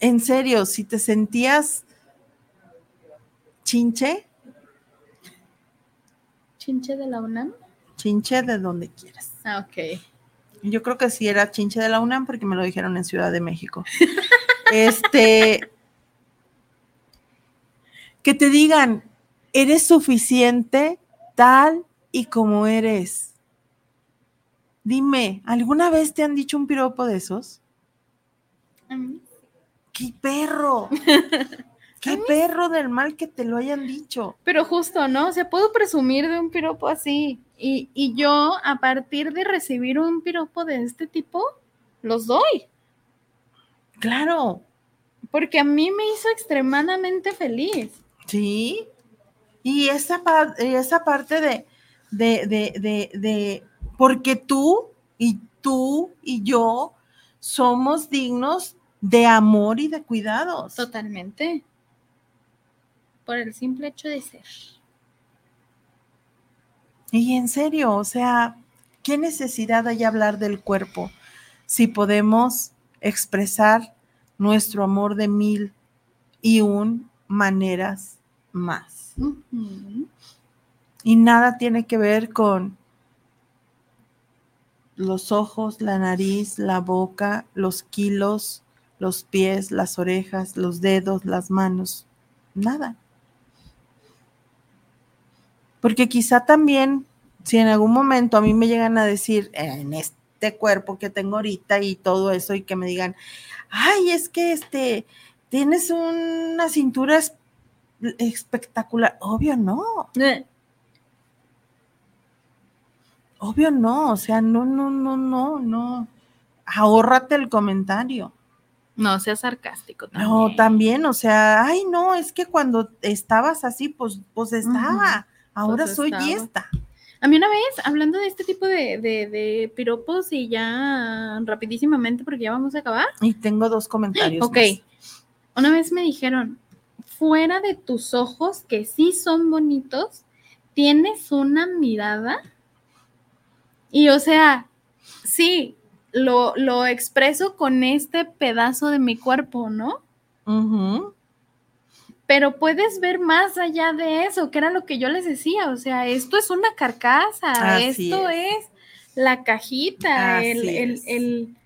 En serio, si te sentías chinche, ¿Chinche de la UNAM? chinche de donde quieras. Ah, ok. Yo creo que sí era chinche de la UNAM porque me lo dijeron en Ciudad de México. este, que te digan, eres suficiente tal y como eres. Dime, ¿alguna vez te han dicho un piropo de esos? A mí ¡Qué perro! ¡Qué perro del mal que te lo hayan dicho! Pero justo, ¿no? O sea, puedo presumir de un piropo así. Y, y yo, a partir de recibir un piropo de este tipo, los doy. Claro, Porque a mí me hizo extremadamente feliz. sí. Y esa, esa parte de, de, de, de, porque tú y tú y yo somos dignos de amor y de cuidados. Totalmente. Por el simple hecho de ser. Y en serio, o sea, ¿qué necesidad hay de hablar del cuerpo si podemos expresar nuestro amor de mil y un maneras más? Y nada tiene que ver con los ojos, la nariz, la boca, los kilos, los pies, las orejas, los dedos, las manos. Nada. Porque quizá también, si en algún momento a mí me llegan a decir, en este cuerpo que tengo ahorita y todo eso, y que me digan, ay, es que este, tienes una cintura es- espectacular. Obvio no. Obvio no, o sea, no, no, no, no, no. Ahórrate el comentario. No, sea sarcástico también. No, también, o sea, ay, no, es que cuando estabas así, pues, pues estaba. Ahora Pues soy estaba. esta. A mí una vez, hablando de este tipo de, de, de piropos y ya rapidísimamente porque ya vamos a acabar. Y tengo dos comentarios. Ok. más. Una vez me dijeron, fuera de tus ojos, que sí son bonitos, tienes una mirada. Y o sea, sí, lo, lo expreso con este pedazo de mi cuerpo, ¿no? Pero puedes ver más allá de eso, que era lo que yo les decía. O sea, esto es una carcasa, Así esto es. es. la cajita, Así el, el, el-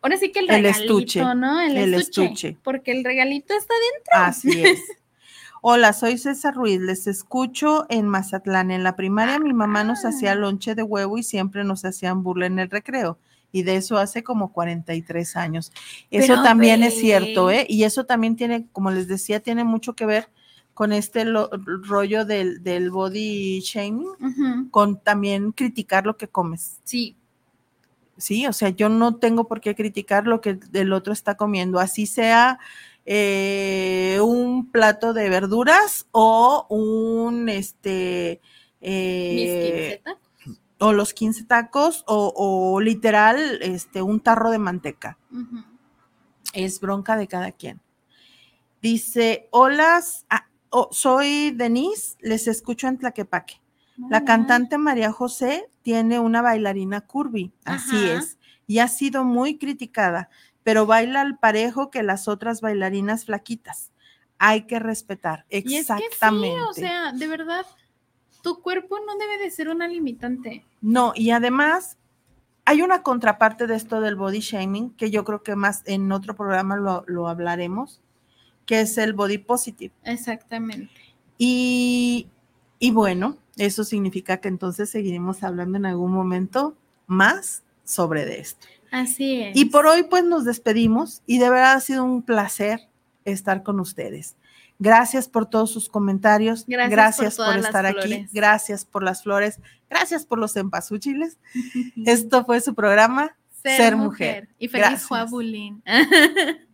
ahora sí que el El regalito, estuche, ¿no? El, el estuche, estuche. Porque el regalito está dentro. Así es. Hola, soy César Ruiz, les escucho en Mazatlán. En la primaria mi mamá nos hacía Ah. lonche de huevo y siempre nos hacían burla en el recreo. Y de eso hace como 43 años. Eso Pero también ve. es cierto, ¿eh? Y eso también tiene, como les decía, tiene mucho que ver con este lo- rollo del, del body shaming, con también criticar lo que comes. Sí, Sí, o sea, yo no tengo por qué criticar lo que el otro está comiendo, así sea eh, un plato de verduras o un, este, eh, 15 tacos. o los 15 tacos o, o literal, este, un tarro de manteca. Es bronca de cada quien. Dice, hola, ah, oh, soy Denise, les escucho en Tlaquepaque. La cantante María José tiene una bailarina curvy, así es, y ha sido muy criticada, pero baila al parejo que las otras bailarinas flaquitas. Hay que respetar, Y es que exactamente. sí, o sea, de verdad, tu cuerpo no debe de ser una limitante. No, y además hay una contraparte de esto del body shaming, que yo creo que más en otro programa lo, lo hablaremos, que es el body positive. Exactamente. Y, y bueno, eso significa que entonces seguiremos hablando en algún momento más sobre de esto. Así es. Y por hoy pues nos despedimos y de verdad ha sido un placer estar con ustedes. Gracias por todos sus comentarios. Gracias por Gracias estar aquí. flores. Gracias por las flores. Gracias por los empasúchiles. Esto fue su programa ser, Ser mujer. Mujer. Y feliz. Juabulín.